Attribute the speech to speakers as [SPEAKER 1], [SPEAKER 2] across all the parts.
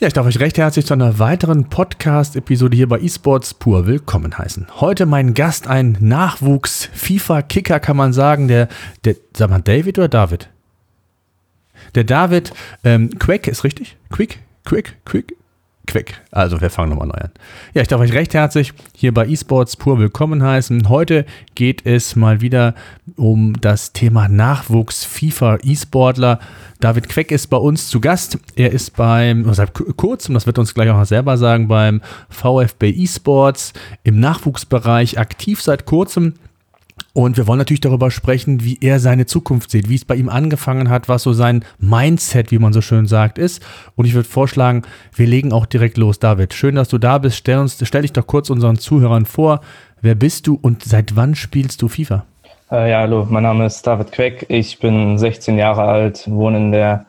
[SPEAKER 1] Ja, ich darf euch recht herzlich zu einer weiteren Podcast-Episode hier bei eSports pur willkommen heißen. Heute mein Gast, ein Nachwuchs-FIFA-Kicker, kann man sagen, der, der, sag mal, David oder David? Der David ähm, Quack ist richtig? Quick? Quick? Quick? Quick. Also wir fangen nochmal neu an. Ja, ich darf euch recht herzlich hier bei eSports pur willkommen heißen. Heute geht es mal wieder um das Thema Nachwuchs FIFA eSportler. David Queck ist bei uns zu Gast. Er ist beim, seit kurzem, das wird uns gleich auch noch selber sagen, beim VfB eSports im Nachwuchsbereich aktiv seit kurzem. Und wir wollen natürlich darüber sprechen, wie er seine Zukunft sieht, wie es bei ihm angefangen hat, was so sein Mindset, wie man so schön sagt, ist. Und ich würde vorschlagen, wir legen auch direkt los. David, schön, dass du da bist. Stell, uns, stell dich doch kurz unseren Zuhörern vor. Wer bist du und seit wann spielst du FIFA?
[SPEAKER 2] Äh, ja, hallo, mein Name ist David Queck. Ich bin 16 Jahre alt, wohne in der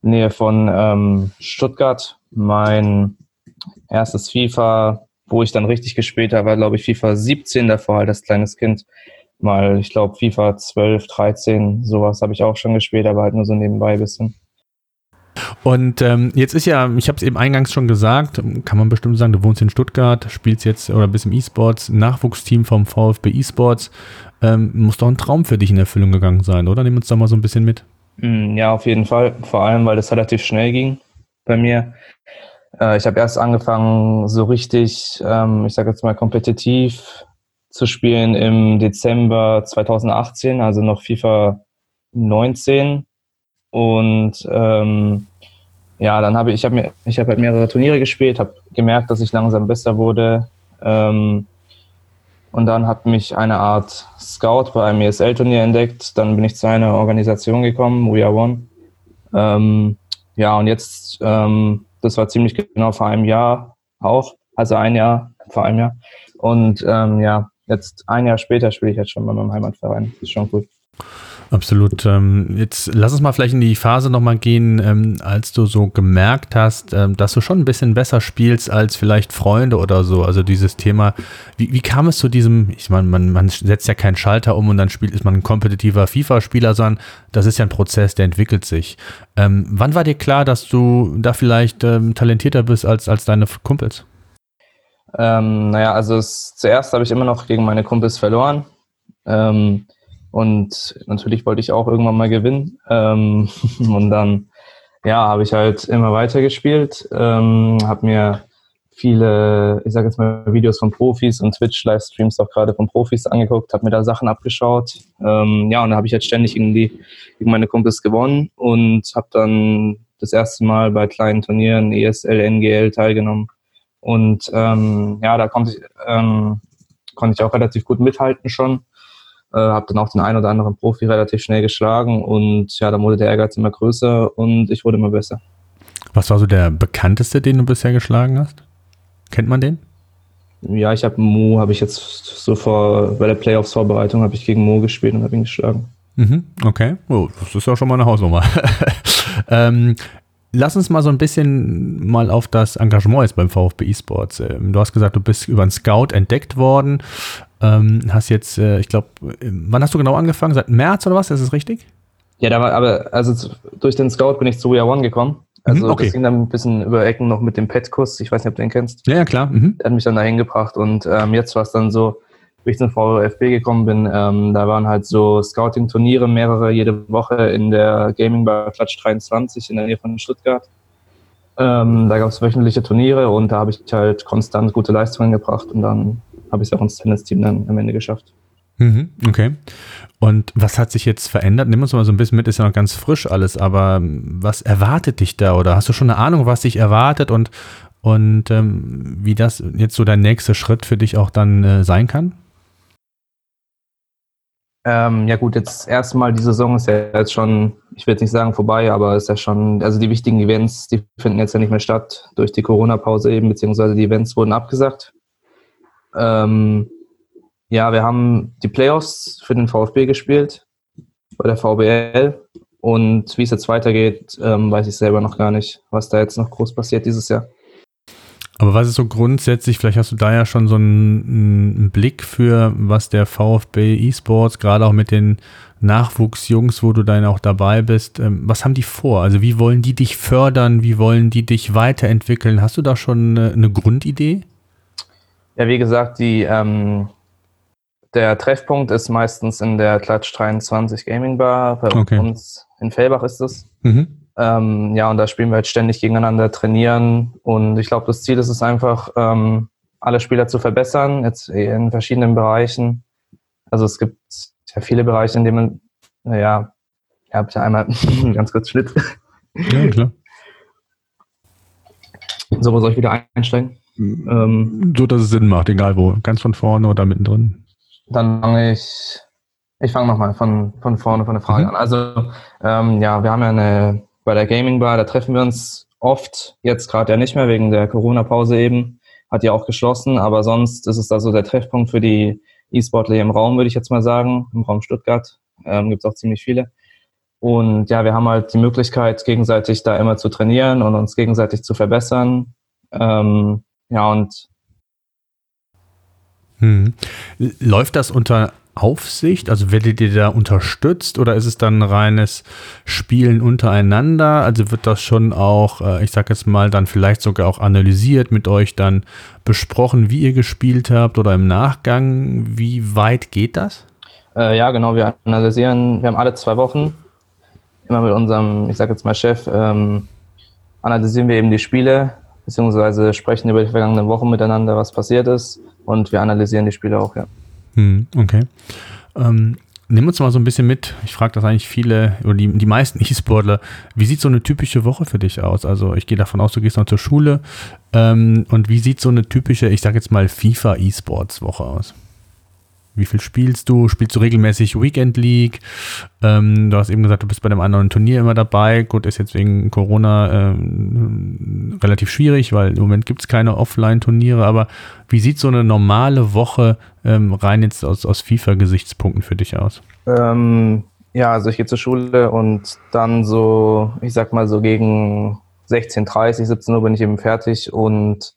[SPEAKER 2] Nähe von ähm, Stuttgart. Mein erstes FIFA, wo ich dann richtig gespielt habe, war, glaube ich, FIFA 17 davor, halt als kleines Kind mal, ich glaube, FIFA 12, 13, sowas habe ich auch schon gespielt, aber halt nur so nebenbei ein bisschen.
[SPEAKER 1] Und ähm, jetzt ist ja, ich habe es eben eingangs schon gesagt, kann man bestimmt sagen, du wohnst in Stuttgart, spielst jetzt oder bist im E-Sports, Nachwuchsteam vom VfB E-Sports. Ähm, muss doch ein Traum für dich in Erfüllung gegangen sein, oder? Nimm uns da mal so ein bisschen mit.
[SPEAKER 2] Mm, ja, auf jeden Fall. Vor allem, weil das relativ schnell ging bei mir. Äh, ich habe erst angefangen, so richtig, ähm, ich sage jetzt mal, kompetitiv zu spielen im Dezember 2018, also noch FIFA 19. Und ähm, ja, dann habe ich, ich habe mir, ich habe halt mehrere Turniere gespielt, habe gemerkt, dass ich langsam besser wurde. Ähm, und dann hat mich eine Art Scout bei einem ESL-Turnier entdeckt. Dann bin ich zu einer Organisation gekommen, We Are One. Ähm, ja, und jetzt, ähm, das war ziemlich genau vor einem Jahr auch, also ein Jahr vor einem Jahr. Und ähm, ja, jetzt ein Jahr später spiele ich jetzt schon bei meinem Heimatverein. Das ist schon cool.
[SPEAKER 1] Absolut. Ähm, jetzt lass uns mal vielleicht in die Phase nochmal gehen, ähm, als du so gemerkt hast, ähm, dass du schon ein bisschen besser spielst als vielleicht Freunde oder so. Also dieses Thema, wie, wie kam es zu diesem, ich meine, man, man setzt ja keinen Schalter um und dann spielt, ist man ein kompetitiver FIFA-Spieler, sondern das ist ja ein Prozess, der entwickelt sich. Wann war dir klar, dass du da vielleicht talentierter bist als, als deine Kumpels?
[SPEAKER 2] Ähm, naja, also es, zuerst habe ich immer noch gegen meine Kumpels verloren. Ähm, und natürlich wollte ich auch irgendwann mal gewinnen. Ähm, und dann, ja, habe ich halt immer weiter gespielt, ähm, habe mir viele, ich sage jetzt mal, Videos von Profis und Twitch-Livestreams auch gerade von Profis angeguckt, habe mir da Sachen abgeschaut. Ähm, ja, und dann habe ich jetzt ständig irgendwie gegen meine Kumpels gewonnen und habe dann das erste Mal bei kleinen Turnieren, ESL, NGL teilgenommen. Und ähm, ja, da konnte ich, ähm, konnte ich auch relativ gut mithalten schon. Äh, habe dann auch den einen oder anderen Profi relativ schnell geschlagen und ja, dann wurde der Ehrgeiz immer größer und ich wurde immer besser.
[SPEAKER 1] Was war so der bekannteste, den du bisher geschlagen hast? Kennt man den?
[SPEAKER 2] Ja, ich habe Mo, habe ich jetzt so vor, bei der Playoffs-Vorbereitung habe ich gegen Mo gespielt und habe ihn geschlagen.
[SPEAKER 1] Mhm, okay, oh, das ist ja schon mal eine Hausnummer. ähm, lass uns mal so ein bisschen mal auf das Engagement jetzt beim VfB eSports. Ähm, du hast gesagt, du bist über einen Scout entdeckt worden. Ähm, hast jetzt, äh, ich glaube, wann hast du genau angefangen? Seit März oder was? Ist das richtig?
[SPEAKER 2] Ja, da war aber, also durch den Scout bin ich zu We Are One gekommen. Also mhm, okay. das ging dann ein bisschen über Ecken noch mit dem Petkus. Ich weiß nicht, ob du den kennst.
[SPEAKER 1] Ja, ja klar. Mhm.
[SPEAKER 2] Der hat mich dann dahin gebracht und ähm, jetzt war es dann so, wie ich zum VfB gekommen bin, ähm, da waren halt so Scouting-Turniere, mehrere jede Woche in der Gaming Bar Klatsch 23 in der Nähe von Stuttgart. Ähm, da gab es wöchentliche Turniere und da habe ich halt konstant gute Leistungen gebracht und dann habe ich es auch ins Tennis-Team dann am Ende geschafft.
[SPEAKER 1] Mhm, okay. Und was hat sich jetzt verändert? Nimm uns mal so ein bisschen mit, ist ja noch ganz frisch alles, aber was erwartet dich da oder hast du schon eine Ahnung, was dich erwartet und, und ähm, wie das jetzt so dein nächster Schritt für dich auch dann äh, sein kann?
[SPEAKER 2] Ähm, ja gut, jetzt erstmal die Saison ist ja jetzt schon, ich will jetzt nicht sagen vorbei, aber ist ja schon, also die wichtigen Events, die finden jetzt ja nicht mehr statt durch die Corona-Pause eben, beziehungsweise die Events wurden abgesagt. Ähm, ja, wir haben die Playoffs für den VfB gespielt, bei der VBL. Und wie es jetzt weitergeht, ähm, weiß ich selber noch gar nicht, was da jetzt noch groß passiert dieses Jahr.
[SPEAKER 1] Aber was ist so grundsätzlich, vielleicht hast du da ja schon so einen, einen Blick für, was der VfB eSports, gerade auch mit den Nachwuchsjungs, wo du dann auch dabei bist, ähm, was haben die vor? Also wie wollen die dich fördern? Wie wollen die dich weiterentwickeln? Hast du da schon eine, eine Grundidee?
[SPEAKER 2] Ja, wie gesagt, die, ähm, der Treffpunkt ist meistens in der Klatsch 23 Gaming Bar. Bei okay. uns in Fellbach ist es. Mhm. Ähm, ja, und da spielen wir halt ständig gegeneinander, trainieren. Und ich glaube, das Ziel ist es einfach, ähm, alle Spieler zu verbessern, jetzt in verschiedenen Bereichen. Also es gibt ja viele Bereiche, in denen man, naja, ihr habt ja einmal ganz kurz Schnitt. Ja, klar. So, wo soll ich wieder einsteigen?
[SPEAKER 1] Ähm, so, dass es Sinn macht, egal wo. Ganz von vorne oder mittendrin.
[SPEAKER 2] Dann fange ich, ich fange nochmal von, von vorne von der Frage mhm. an. Also, ähm, ja, wir haben ja eine, bei der Gaming Bar, da treffen wir uns oft, jetzt gerade ja nicht mehr wegen der Corona-Pause eben, hat ja auch geschlossen, aber sonst ist es da so der Treffpunkt für die E-Sportler im Raum, würde ich jetzt mal sagen, im Raum Stuttgart. Ähm, Gibt es auch ziemlich viele. Und ja, wir haben halt die Möglichkeit, gegenseitig da immer zu trainieren und uns gegenseitig zu verbessern. Ähm, ja, und
[SPEAKER 1] hm. Läuft das unter Aufsicht? Also werdet ihr da unterstützt oder ist es dann reines Spielen untereinander? Also wird das schon auch, äh, ich sag jetzt mal, dann vielleicht sogar auch analysiert, mit euch dann besprochen, wie ihr gespielt habt oder im Nachgang? Wie weit geht das?
[SPEAKER 2] Äh, ja, genau, wir analysieren, wir haben alle zwei Wochen immer mit unserem, ich sag jetzt mal Chef, ähm, analysieren wir eben die Spiele, beziehungsweise sprechen über die vergangenen Wochen miteinander, was passiert ist und wir analysieren die Spiele auch, ja.
[SPEAKER 1] Hm, okay. Ähm, nimm uns mal so ein bisschen mit. Ich frage das eigentlich viele oder die, die meisten E-Sportler. Wie sieht so eine typische Woche für dich aus? Also ich gehe davon aus, du gehst noch zur Schule. Ähm, und wie sieht so eine typische, ich sage jetzt mal FIFA E-Sports Woche aus? Wie viel spielst du? Spielst du regelmäßig Weekend League? Ähm, du hast eben gesagt, du bist bei einem anderen Turnier immer dabei. Gut, ist jetzt wegen Corona ähm, relativ schwierig, weil im Moment gibt es keine Offline-Turniere. Aber wie sieht so eine normale Woche ähm, rein jetzt aus, aus FIFA-Gesichtspunkten für dich aus?
[SPEAKER 2] Ähm, ja, also ich gehe zur Schule und dann so, ich sag mal so gegen 16.30, 17 Uhr bin ich eben fertig und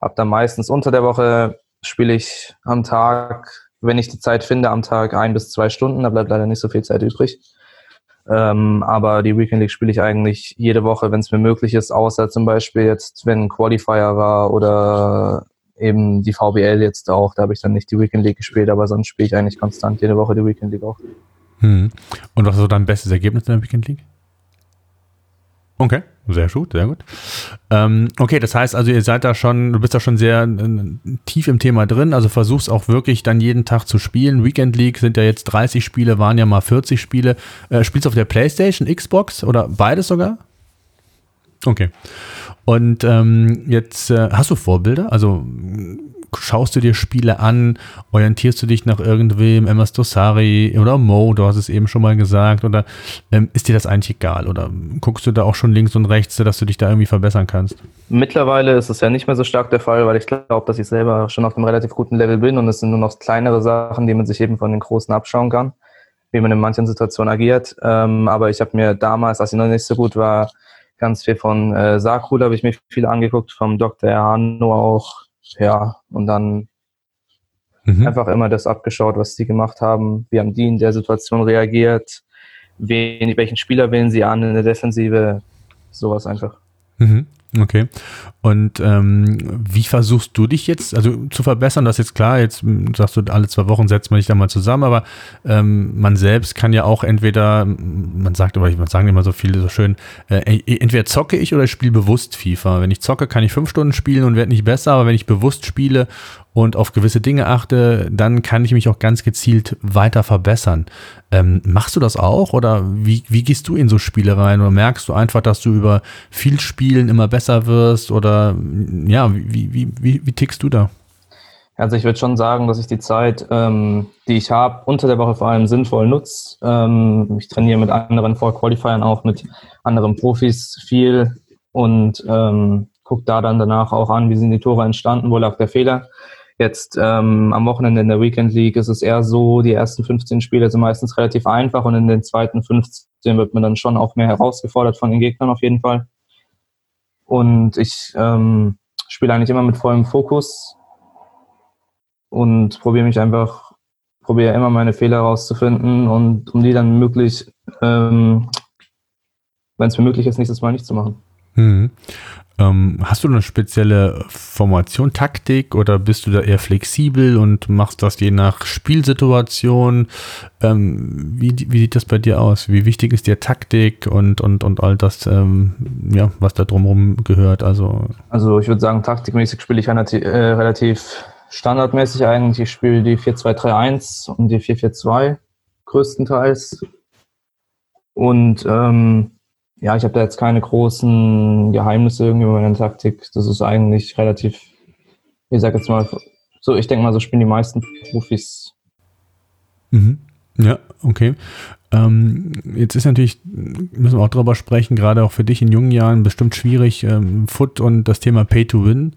[SPEAKER 2] habe dann meistens unter der Woche spiele ich am Tag wenn ich die Zeit finde, am Tag ein bis zwei Stunden. Da bleibt leider nicht so viel Zeit übrig. Ähm, aber die Weekend League spiele ich eigentlich jede Woche, wenn es mir möglich ist, außer zum Beispiel jetzt, wenn Qualifier war oder eben die VBL jetzt auch. Da habe ich dann nicht die Weekend League gespielt, aber sonst spiele ich eigentlich konstant jede Woche die Weekend League auch.
[SPEAKER 1] Hm. Und was ist so dein bestes Ergebnis in der Weekend League? Okay. Sehr gut, sehr gut. Ähm, okay, das heißt also, ihr seid da schon, du bist da schon sehr äh, tief im Thema drin, also versuchst auch wirklich dann jeden Tag zu spielen. Weekend League sind ja jetzt 30 Spiele, waren ja mal 40 Spiele. Äh, spielst du auf der Playstation, Xbox oder beides sogar? Okay. Und ähm, jetzt äh, hast du Vorbilder? Also schaust du dir Spiele an, orientierst du dich nach irgendwem, Emma Stossari oder Mo, du hast es eben schon mal gesagt, oder ähm, ist dir das eigentlich egal? Oder guckst du da auch schon links und rechts, dass du dich da irgendwie verbessern kannst?
[SPEAKER 2] Mittlerweile ist es ja nicht mehr so stark der Fall, weil ich glaube, dass ich selber schon auf einem relativ guten Level bin und es sind nur noch kleinere Sachen, die man sich eben von den Großen abschauen kann, wie man in manchen Situationen agiert. Ähm, aber ich habe mir damals, als ich noch nicht so gut war, ganz viel von äh, Sakul habe ich mir viel angeguckt, vom Dr. Erhano auch, ja, und dann mhm. einfach immer das abgeschaut, was die gemacht haben. Wie haben die in der Situation reagiert? Wen, welchen Spieler wählen sie an in der Defensive? Sowas einfach.
[SPEAKER 1] Mhm. Okay. Und ähm, wie versuchst du dich jetzt, also zu verbessern? Das ist jetzt klar, jetzt sagst du, alle zwei Wochen setzt man sich da mal zusammen, aber ähm, man selbst kann ja auch entweder, man sagt aber, man sagen immer so viele so schön, äh, entweder zocke ich oder ich spiele bewusst FIFA. Wenn ich zocke, kann ich fünf Stunden spielen und werde nicht besser, aber wenn ich bewusst spiele und auf gewisse Dinge achte, dann kann ich mich auch ganz gezielt weiter verbessern. Ähm, machst du das auch oder wie, wie gehst du in so Spiele rein oder merkst du einfach, dass du über viel Spielen immer besser wirst oder ja, wie, wie, wie, wie tickst du da?
[SPEAKER 2] Also ich würde schon sagen, dass ich die Zeit, ähm, die ich habe, unter der Woche vor allem sinnvoll nutze. Ähm, ich trainiere mit anderen Vor-Qualifiern auch, mit anderen Profis viel und ähm, gucke da dann danach auch an, wie sind die Tore entstanden, wo lag der Fehler. Jetzt ähm, am Wochenende in der Weekend League ist es eher so, die ersten 15 Spiele sind meistens relativ einfach und in den zweiten 15 wird man dann schon auch mehr herausgefordert von den Gegnern auf jeden Fall. Und ich ähm, spiele eigentlich immer mit vollem Fokus und probiere mich einfach, probiere immer meine Fehler herauszufinden und um die dann möglich, ähm, wenn es mir möglich ist, nächstes Mal nicht zu machen.
[SPEAKER 1] Mhm. Ähm, hast du eine spezielle Formation, Taktik oder bist du da eher flexibel und machst das je nach Spielsituation? Ähm, wie, wie sieht das bei dir aus? Wie wichtig ist dir Taktik und, und, und all das, ähm, ja, was da drumherum gehört? Also,
[SPEAKER 2] also ich würde sagen, taktikmäßig spiele ich relativ, äh, relativ standardmäßig eigentlich. Ich spiele die 4-2-3-1 und die 4-4-2 größtenteils. Und ähm, ja, ich habe da jetzt keine großen Geheimnisse irgendwie bei meiner Taktik. Das ist eigentlich relativ, ich sag jetzt mal, so, ich denke mal, so spielen die meisten Profis.
[SPEAKER 1] Mhm. Ja, okay. Ähm, jetzt ist natürlich, müssen wir auch darüber sprechen, gerade auch für dich in jungen Jahren bestimmt schwierig, ähm, Foot und das Thema Pay to Win.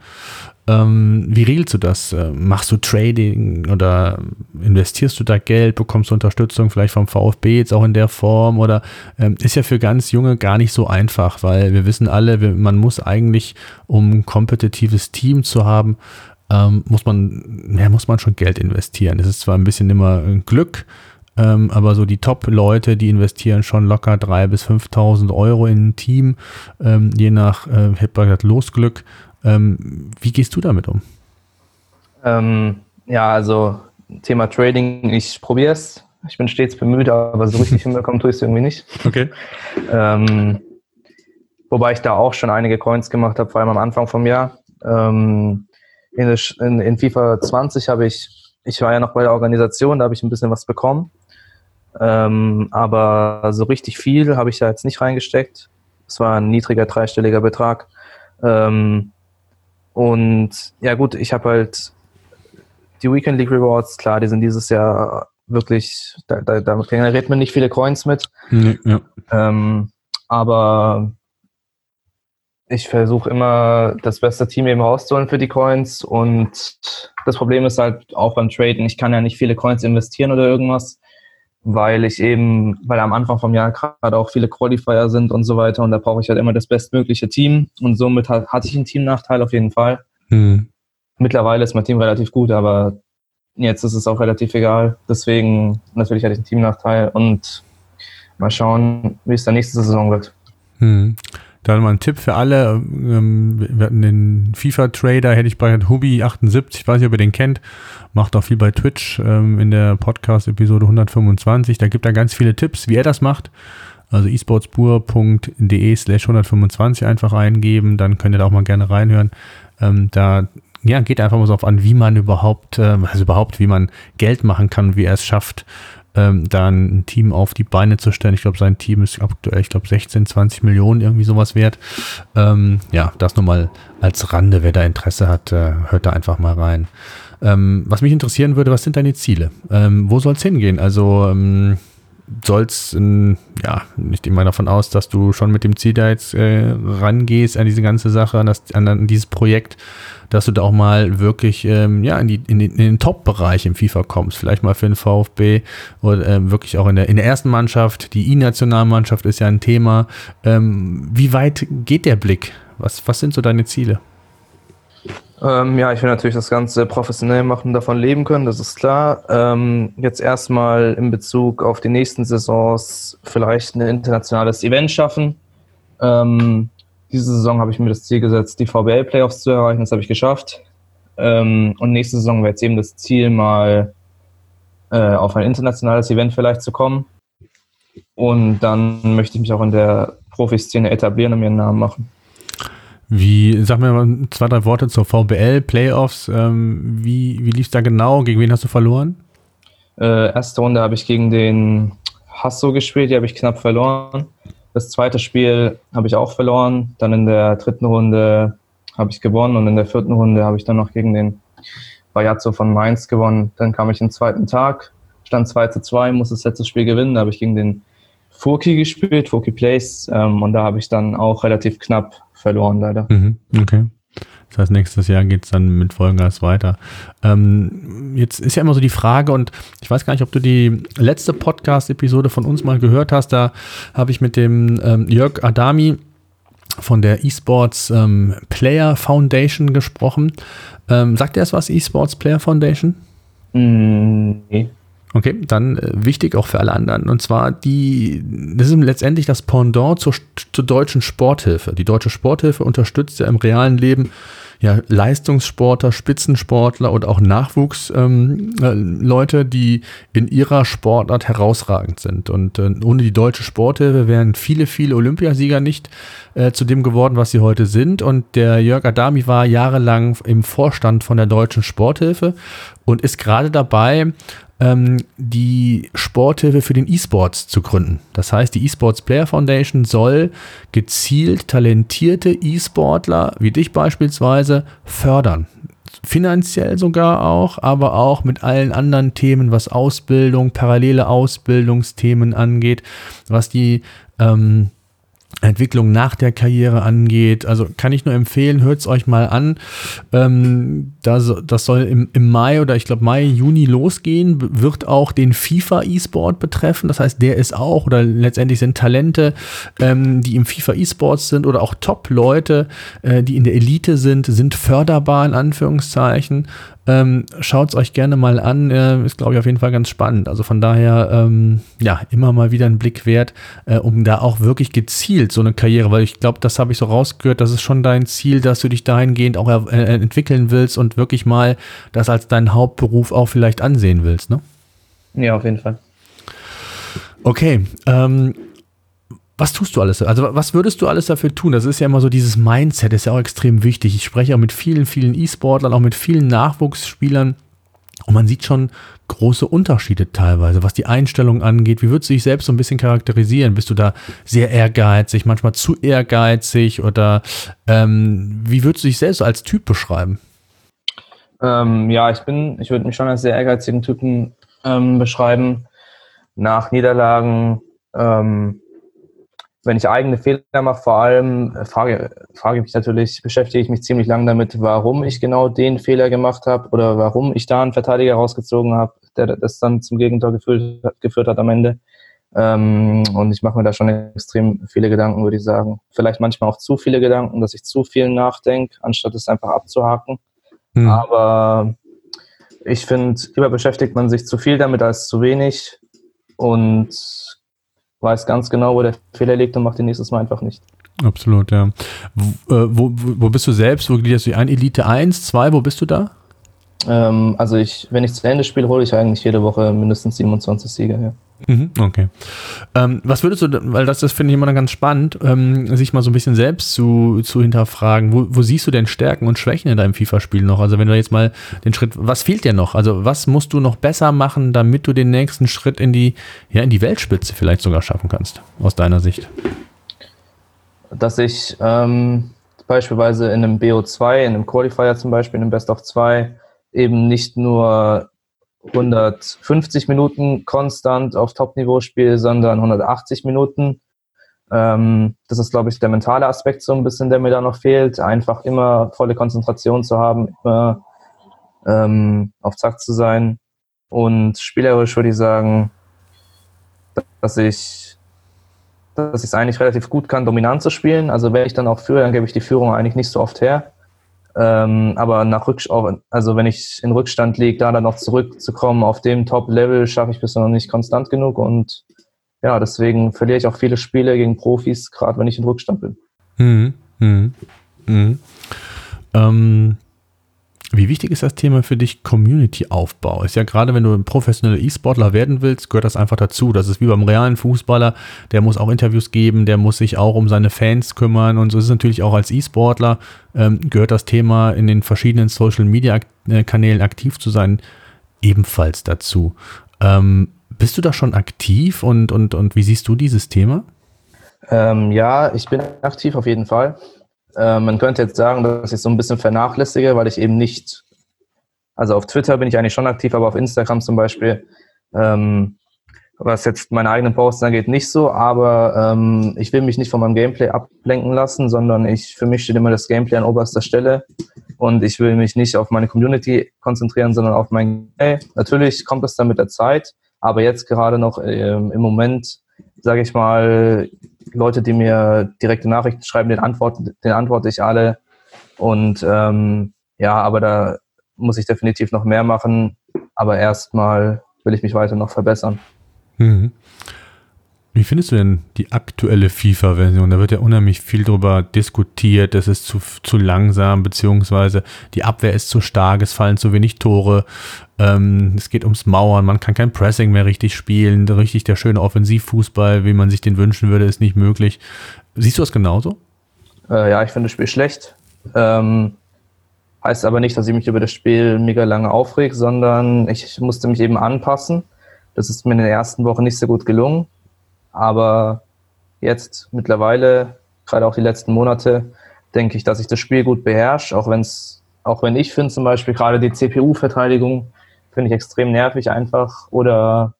[SPEAKER 1] Ähm, wie regelst du das? Äh, machst du Trading oder investierst du da Geld? Bekommst du Unterstützung vielleicht vom VfB jetzt auch in der Form? Oder ähm, ist ja für ganz Junge gar nicht so einfach, weil wir wissen alle, wir, man muss eigentlich, um ein kompetitives Team zu haben, ähm, muss man, ja, muss man schon Geld investieren. Es ist zwar ein bisschen immer Glück, ähm, aber so die Top-Leute, die investieren schon locker 3.000 bis 5.000 Euro in ein Team, ähm, je nach, äh, ich Losglück. Ähm, wie gehst du damit um?
[SPEAKER 2] Ähm, ja, also Thema Trading, ich probiere es. Ich bin stets bemüht, aber so richtig hinbekommen tue ich es irgendwie nicht.
[SPEAKER 1] Okay.
[SPEAKER 2] Ähm, wobei ich da auch schon einige Coins gemacht habe, vor allem am Anfang vom Jahr. Ähm, in, in, in, FIFA 20 habe ich, ich war ja noch bei der Organisation, da habe ich ein bisschen was bekommen. Ähm, aber so richtig viel habe ich da jetzt nicht reingesteckt. Es war ein niedriger dreistelliger Betrag. Ähm, und ja gut, ich habe halt die Weekend League Rewards, klar, die sind dieses Jahr wirklich, da, da, da generiert man nicht viele Coins mit. Nee, ja. ähm, aber ich versuche immer das beste Team eben rauszuholen für die Coins und das Problem ist halt auch beim Traden, ich kann ja nicht viele Coins investieren oder irgendwas weil ich eben, weil am Anfang vom Jahr gerade auch viele Qualifier sind und so weiter und da brauche ich halt immer das bestmögliche Team und somit hat, hatte ich einen Teamnachteil auf jeden Fall. Mhm. Mittlerweile ist mein Team relativ gut, aber jetzt ist es auch relativ egal. Deswegen natürlich hatte ich einen Teamnachteil und mal schauen, wie es dann nächste Saison wird.
[SPEAKER 1] Mhm. Dann mal ein Tipp für alle. Ähm, wir hatten den FIFA-Trader, hätte ich bei Hubi78, ich weiß nicht, ob ihr den kennt, macht auch viel bei Twitch ähm, in der Podcast-Episode 125. Da gibt er ganz viele Tipps, wie er das macht. Also esportspur.de slash 125 einfach eingeben, dann könnt ihr da auch mal gerne reinhören. Ähm, da ja, geht einfach mal so auf an, wie man überhaupt, also überhaupt, wie man Geld machen kann, wie er es schafft, ähm, dann ein Team auf die Beine zu stellen. Ich glaube, sein Team ist aktuell, ich glaube, 16, 20 Millionen irgendwie sowas wert. Ähm, ja, das nur mal als Rande. Wer da Interesse hat, äh, hört da einfach mal rein. Ähm, was mich interessieren würde, was sind deine Ziele? Ähm, wo soll es hingehen? Also ähm, soll es, ja, ich gehe mal davon aus, dass du schon mit dem Ziel da jetzt äh, rangehst an diese ganze Sache, an, das, an, an dieses Projekt dass du da auch mal wirklich ähm, ja, in, die, in den, den Top-Bereich im FIFA kommst. Vielleicht mal für den VfB oder ähm, wirklich auch in der, in der ersten Mannschaft. Die I-Nationalmannschaft ist ja ein Thema. Ähm, wie weit geht der Blick? Was, was sind so deine Ziele?
[SPEAKER 2] Ähm, ja, ich will natürlich das Ganze professionell machen, davon leben können, das ist klar. Ähm, jetzt erstmal in Bezug auf die nächsten Saisons vielleicht ein internationales Event schaffen. Ähm, diese Saison habe ich mir das Ziel gesetzt, die VBL-Playoffs zu erreichen. Das habe ich geschafft. Ähm, und nächste Saison wäre jetzt eben das Ziel, mal äh, auf ein internationales Event vielleicht zu kommen. Und dann möchte ich mich auch in der Profiszene etablieren und mir einen Namen machen.
[SPEAKER 1] Wie, sag mir mal zwei, drei Worte zur VBL, Playoffs. Ähm, wie wie lief es da genau? Gegen wen hast du verloren?
[SPEAKER 2] Äh, erste Runde habe ich gegen den Hasso gespielt, die habe ich knapp verloren. Das zweite Spiel habe ich auch verloren. Dann in der dritten Runde habe ich gewonnen und in der vierten Runde habe ich dann noch gegen den Bajazzo von Mainz gewonnen. Dann kam ich den zweiten Tag, stand 2 zu 2, musste das letzte Spiel gewinnen. Da habe ich gegen den Furki gespielt, Furki Place. Ähm, und da habe ich dann auch relativ knapp verloren, leider.
[SPEAKER 1] Mhm, okay. Das heißt, nächstes Jahr geht es dann mit Vollgas weiter. Ähm, jetzt ist ja immer so die Frage, und ich weiß gar nicht, ob du die letzte Podcast-Episode von uns mal gehört hast. Da habe ich mit dem ähm, Jörg Adami von der Esports ähm, Player Foundation gesprochen. Ähm, sagt ihr das was, Esports Player Foundation?
[SPEAKER 2] Mm, nee.
[SPEAKER 1] Okay, dann äh, wichtig auch für alle anderen. Und zwar die, das ist letztendlich das Pendant zur, zur deutschen Sporthilfe. Die deutsche Sporthilfe unterstützt ja im realen Leben ja, Leistungssportler, Spitzensportler und auch Nachwuchsleute, ähm, äh, die in ihrer Sportart herausragend sind. Und äh, ohne die deutsche Sporthilfe wären viele, viele Olympiasieger nicht äh, zu dem geworden, was sie heute sind. Und der Jörg Adami war jahrelang im Vorstand von der deutschen Sporthilfe und ist gerade dabei, ähm, die Sporthilfe für den E-Sports zu gründen. Das heißt, die E-Sports Player Foundation soll gezielt talentierte E-Sportler, wie dich beispielsweise, fördern. Finanziell sogar auch, aber auch mit allen anderen Themen, was Ausbildung, parallele Ausbildungsthemen angeht, was die ähm, Entwicklung nach der Karriere angeht. Also kann ich nur empfehlen, hört es euch mal an. Ähm, das, das soll im, im Mai oder ich glaube Mai, Juni losgehen, wird auch den FIFA E-Sport betreffen. Das heißt, der ist auch oder letztendlich sind Talente, ähm, die im FIFA E-Sports sind oder auch Top-Leute, äh, die in der Elite sind, sind förderbar in Anführungszeichen. Ähm, Schaut es euch gerne mal an, äh, ist glaube ich auf jeden Fall ganz spannend. Also von daher, ähm, ja, immer mal wieder einen Blick wert, äh, um da auch wirklich gezielt so eine Karriere, weil ich glaube, das habe ich so rausgehört, das ist schon dein Ziel, dass du dich dahingehend auch äh, entwickeln willst und wirklich mal das als deinen Hauptberuf auch vielleicht ansehen willst, ne?
[SPEAKER 2] Ja, auf jeden Fall.
[SPEAKER 1] Okay, ähm, was tust du alles? Also was würdest du alles dafür tun? Das ist ja immer so dieses Mindset, ist ja auch extrem wichtig. Ich spreche auch mit vielen, vielen E-Sportlern, auch mit vielen Nachwuchsspielern und man sieht schon große Unterschiede teilweise, was die Einstellung angeht. Wie würdest du dich selbst so ein bisschen charakterisieren? Bist du da sehr ehrgeizig, manchmal zu ehrgeizig oder ähm, wie würdest du dich selbst als Typ beschreiben?
[SPEAKER 2] Ähm, ja, ich bin, ich würde mich schon als sehr ehrgeizigen Typen ähm, beschreiben. Nach Niederlagen ähm, wenn ich eigene Fehler mache, vor allem äh, frage, frage ich mich natürlich, beschäftige ich mich ziemlich lange damit, warum ich genau den Fehler gemacht habe oder warum ich da einen Verteidiger rausgezogen habe, der das dann zum Gegentor geführt, geführt hat am Ende. Ähm, und ich mache mir da schon extrem viele Gedanken, würde ich sagen. Vielleicht manchmal auch zu viele Gedanken, dass ich zu viel nachdenke, anstatt es einfach abzuhaken. Hm. Aber ich finde, lieber beschäftigt man sich zu viel damit als zu wenig. Und weiß ganz genau, wo der Fehler liegt und macht den nächstes Mal einfach nicht.
[SPEAKER 1] Absolut, ja. Wo, äh, wo, wo bist du selbst? Wo gliederst du ein? Elite 1, 2, wo bist du da?
[SPEAKER 2] Ähm, also ich, wenn ich zu Ende spiele, hole ich eigentlich jede Woche mindestens 27 Siege, ja.
[SPEAKER 1] Mhm, okay. Ähm, was würdest du, weil das, das finde ich immer ganz spannend, ähm, sich mal so ein bisschen selbst zu, zu hinterfragen. Wo, wo siehst du denn Stärken und Schwächen in deinem FIFA-Spiel noch? Also wenn du jetzt mal den Schritt, was fehlt dir noch? Also was musst du noch besser machen, damit du den nächsten Schritt in die, ja, in die Weltspitze vielleicht sogar schaffen kannst, aus deiner Sicht?
[SPEAKER 2] Dass ich ähm, beispielsweise in einem BO2, in einem Qualifier zum Beispiel, in einem Best of 2, eben nicht nur 150 Minuten konstant auf Top-Niveau spiele, sondern 180 Minuten. Ähm, das ist, glaube ich, der mentale Aspekt so ein bisschen, der mir da noch fehlt. Einfach immer volle Konzentration zu haben, immer ähm, auf Zack zu sein. Und spielerisch würde ich sagen, dass ich dass ich es eigentlich relativ gut kann, dominant zu spielen. Also wenn ich dann auch führe, dann gebe ich die Führung eigentlich nicht so oft her. Ähm, aber nach also wenn ich in Rückstand liege, da dann noch zurückzukommen auf dem Top-Level, schaffe ich bisher noch nicht konstant genug und ja, deswegen verliere ich auch viele Spiele gegen Profis, gerade wenn ich in Rückstand bin.
[SPEAKER 1] Mhm. Mhm. Mhm. Ähm, wie wichtig ist das Thema für dich Community-Aufbau? Ist ja gerade, wenn du ein professioneller E-Sportler werden willst, gehört das einfach dazu. Das ist wie beim realen Fußballer, der muss auch Interviews geben, der muss sich auch um seine Fans kümmern und so ist es natürlich auch als E-Sportler, ähm, gehört das Thema in den verschiedenen Social-Media-Kanälen aktiv zu sein ebenfalls dazu. Ähm, bist du da schon aktiv und, und, und wie siehst du dieses Thema?
[SPEAKER 2] Ähm, ja, ich bin aktiv auf jeden Fall. Äh, man könnte jetzt sagen, dass ich so ein bisschen vernachlässige, weil ich eben nicht, also auf Twitter bin ich eigentlich schon aktiv, aber auf Instagram zum Beispiel, ähm, was jetzt meine eigenen Posts angeht, nicht so, aber ähm, ich will mich nicht von meinem Gameplay ablenken lassen, sondern ich, für mich steht immer das Gameplay an oberster Stelle und ich will mich nicht auf meine Community konzentrieren, sondern auf mein Gameplay. Natürlich kommt das dann mit der Zeit, aber jetzt gerade noch ähm, im Moment, sage ich mal, Leute, die mir direkte Nachrichten schreiben, den, Antwort, den antworte ich alle. Und ähm, ja, aber da muss ich definitiv noch mehr machen. Aber erstmal will ich mich weiter noch verbessern. Mhm.
[SPEAKER 1] Wie findest du denn die aktuelle FIFA-Version? Da wird ja unheimlich viel drüber diskutiert. Es ist zu, zu langsam, beziehungsweise die Abwehr ist zu stark, es fallen zu wenig Tore. Ähm, es geht ums Mauern, man kann kein Pressing mehr richtig spielen. Richtig der schöne Offensivfußball, wie man sich den wünschen würde, ist nicht möglich. Siehst du das genauso?
[SPEAKER 2] Äh, ja, ich finde das Spiel schlecht. Ähm, heißt aber nicht, dass ich mich über das Spiel mega lange aufreg, sondern ich musste mich eben anpassen. Das ist mir in den ersten Wochen nicht so gut gelungen aber jetzt mittlerweile, gerade auch die letzten Monate, denke ich, dass ich das Spiel gut beherrsche, auch wenn es, auch wenn ich finde zum Beispiel gerade die CPU-Verteidigung finde ich extrem nervig einfach oder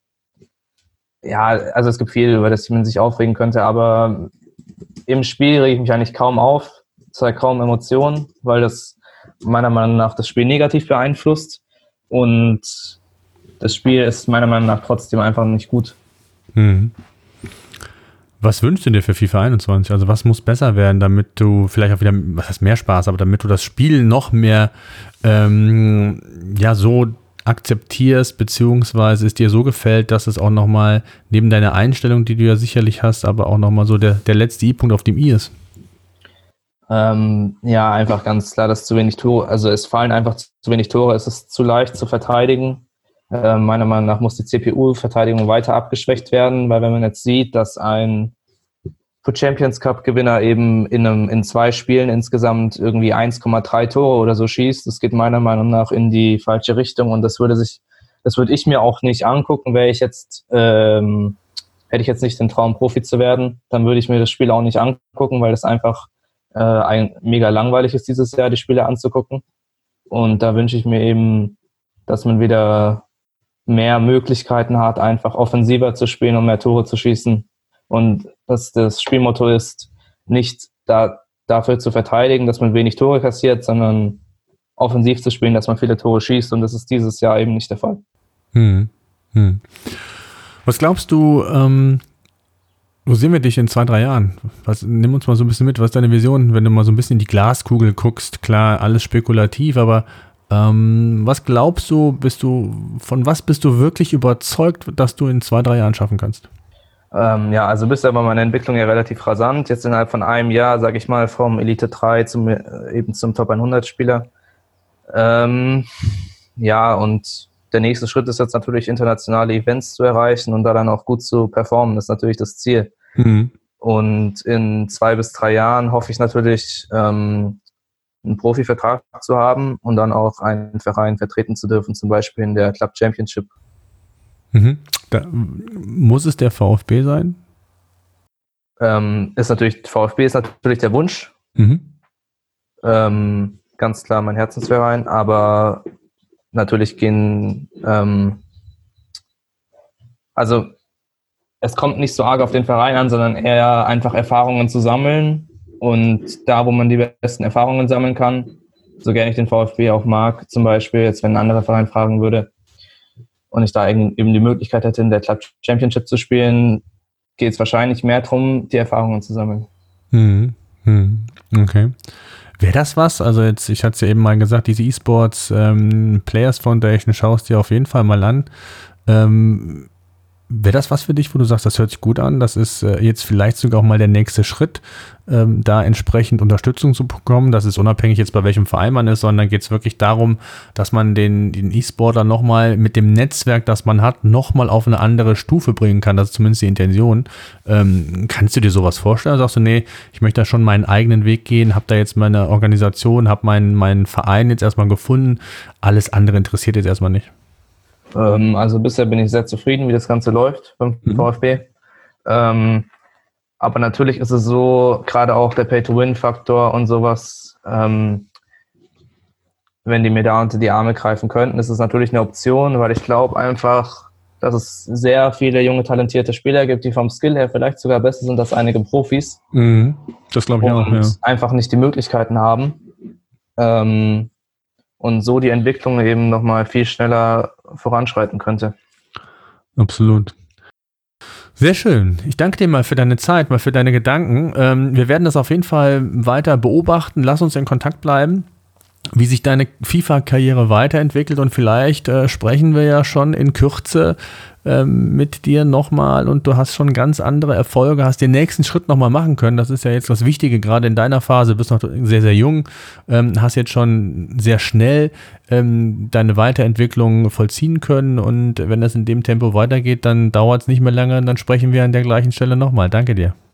[SPEAKER 2] ja, also es gibt viel, über das man sich aufregen könnte, aber im Spiel rege ich mich eigentlich kaum auf, zeige kaum Emotionen, weil das meiner Meinung nach das Spiel negativ beeinflusst und das Spiel ist meiner Meinung nach trotzdem einfach nicht gut. Mhm.
[SPEAKER 1] Was wünschst du dir für FIFA 21? Also was muss besser werden, damit du vielleicht auch wieder, was heißt mehr Spaß, aber damit du das Spiel noch mehr ähm, ja so akzeptierst, beziehungsweise es dir so gefällt, dass es auch nochmal neben deiner Einstellung, die du ja sicherlich hast, aber auch nochmal so der, der letzte I-Punkt auf dem I ist?
[SPEAKER 2] Ähm, ja, einfach ganz klar, dass zu wenig Tore, also es fallen einfach zu wenig Tore, es ist zu leicht zu verteidigen. Äh, meiner Meinung nach muss die CPU-Verteidigung weiter abgeschwächt werden, weil wenn man jetzt sieht, dass ein Champions Cup-Gewinner eben in, einem, in zwei Spielen insgesamt irgendwie 1,3 Tore oder so schießt, das geht meiner Meinung nach in die falsche Richtung und das würde sich, das würde ich mir auch nicht angucken, wäre ich jetzt, ähm, hätte ich jetzt nicht den Traum, Profi zu werden, dann würde ich mir das Spiel auch nicht angucken, weil das einfach äh, ein, mega langweilig ist, dieses Jahr die Spiele anzugucken. Und da wünsche ich mir eben, dass man wieder mehr Möglichkeiten hat, einfach offensiver zu spielen und mehr Tore zu schießen. Und dass das Spielmotto ist, nicht da, dafür zu verteidigen, dass man wenig Tore kassiert, sondern offensiv zu spielen, dass man viele Tore schießt. Und das ist dieses Jahr eben nicht der Fall. Hm.
[SPEAKER 1] Hm. Was glaubst du, ähm, wo sehen wir dich in zwei, drei Jahren? Was, nimm uns mal so ein bisschen mit. Was ist deine Vision, wenn du mal so ein bisschen in die Glaskugel guckst? Klar, alles spekulativ, aber ähm, was glaubst du, bist du, von was bist du wirklich überzeugt, dass du in zwei, drei Jahren schaffen kannst?
[SPEAKER 2] Ähm, ja, also bisher war meine Entwicklung ja relativ rasant. Jetzt innerhalb von einem Jahr, sage ich mal, vom Elite 3 zum, äh, eben zum Top 100 Spieler. Ähm, ja, und der nächste Schritt ist jetzt natürlich internationale Events zu erreichen und da dann auch gut zu performen. Das ist natürlich das Ziel. Mhm. Und in zwei bis drei Jahren hoffe ich natürlich, ähm, einen Profivertrag zu haben und dann auch einen Verein vertreten zu dürfen, zum Beispiel in der Club Championship.
[SPEAKER 1] Mhm. Da, muss es der VfB sein?
[SPEAKER 2] Ähm, ist natürlich, VfB ist natürlich der Wunsch. Mhm. Ähm, ganz klar mein Herzensverein, aber natürlich gehen, ähm, also es kommt nicht so arg auf den Verein an, sondern eher einfach Erfahrungen zu sammeln und da, wo man die besten Erfahrungen sammeln kann, so gerne ich den VfB auch mag, zum Beispiel, jetzt wenn ein anderer Verein fragen würde und ich da eben die Möglichkeit hätte, in der Club Championship zu spielen, geht es wahrscheinlich mehr darum, die Erfahrungen zu sammeln.
[SPEAKER 1] Hm, hm, okay. Wäre das was? Also jetzt, ich hatte es ja eben mal gesagt, diese E-Sports ähm, Players Foundation, schaust dir auf jeden Fall mal an. Ähm, Wäre das was für dich, wo du sagst, das hört sich gut an, das ist äh, jetzt vielleicht sogar auch mal der nächste Schritt, ähm, da entsprechend Unterstützung zu bekommen. Das ist unabhängig jetzt bei welchem Verein man ist, sondern geht es wirklich darum, dass man den, den E-Sportler nochmal mit dem Netzwerk, das man hat, nochmal auf eine andere Stufe bringen kann. Das ist zumindest die Intention. Ähm, kannst du dir sowas vorstellen? Sagst du, nee, ich möchte da schon meinen eigenen Weg gehen, habe da jetzt meine Organisation, habe meinen, meinen Verein jetzt erstmal gefunden, alles andere interessiert jetzt erstmal nicht.
[SPEAKER 2] Ähm, also bisher bin ich sehr zufrieden, wie das Ganze läuft beim mhm. VfB. Ähm, aber natürlich ist es so, gerade auch der Pay-to-Win-Faktor und sowas, ähm, wenn die mir da unter die Arme greifen könnten, ist es natürlich eine Option, weil ich glaube einfach, dass es sehr viele junge, talentierte Spieler gibt, die vom Skill her vielleicht sogar besser sind als einige Profis. Mhm.
[SPEAKER 1] Das glaube ich auch,
[SPEAKER 2] ja. einfach nicht die Möglichkeiten haben. Ähm, und so die Entwicklung eben nochmal viel schneller voranschreiten könnte.
[SPEAKER 1] Absolut. Sehr schön. Ich danke dir mal für deine Zeit, mal für deine Gedanken. Ähm, wir werden das auf jeden Fall weiter beobachten. Lass uns in Kontakt bleiben wie sich deine FIFA-Karriere weiterentwickelt und vielleicht äh, sprechen wir ja schon in Kürze ähm, mit dir nochmal und du hast schon ganz andere Erfolge, hast den nächsten Schritt nochmal machen können. Das ist ja jetzt das Wichtige, gerade in deiner Phase, bist noch sehr, sehr jung, ähm, hast jetzt schon sehr schnell ähm, deine Weiterentwicklung vollziehen können und wenn das in dem Tempo weitergeht, dann dauert es nicht mehr lange, dann sprechen wir an der gleichen Stelle nochmal. Danke dir.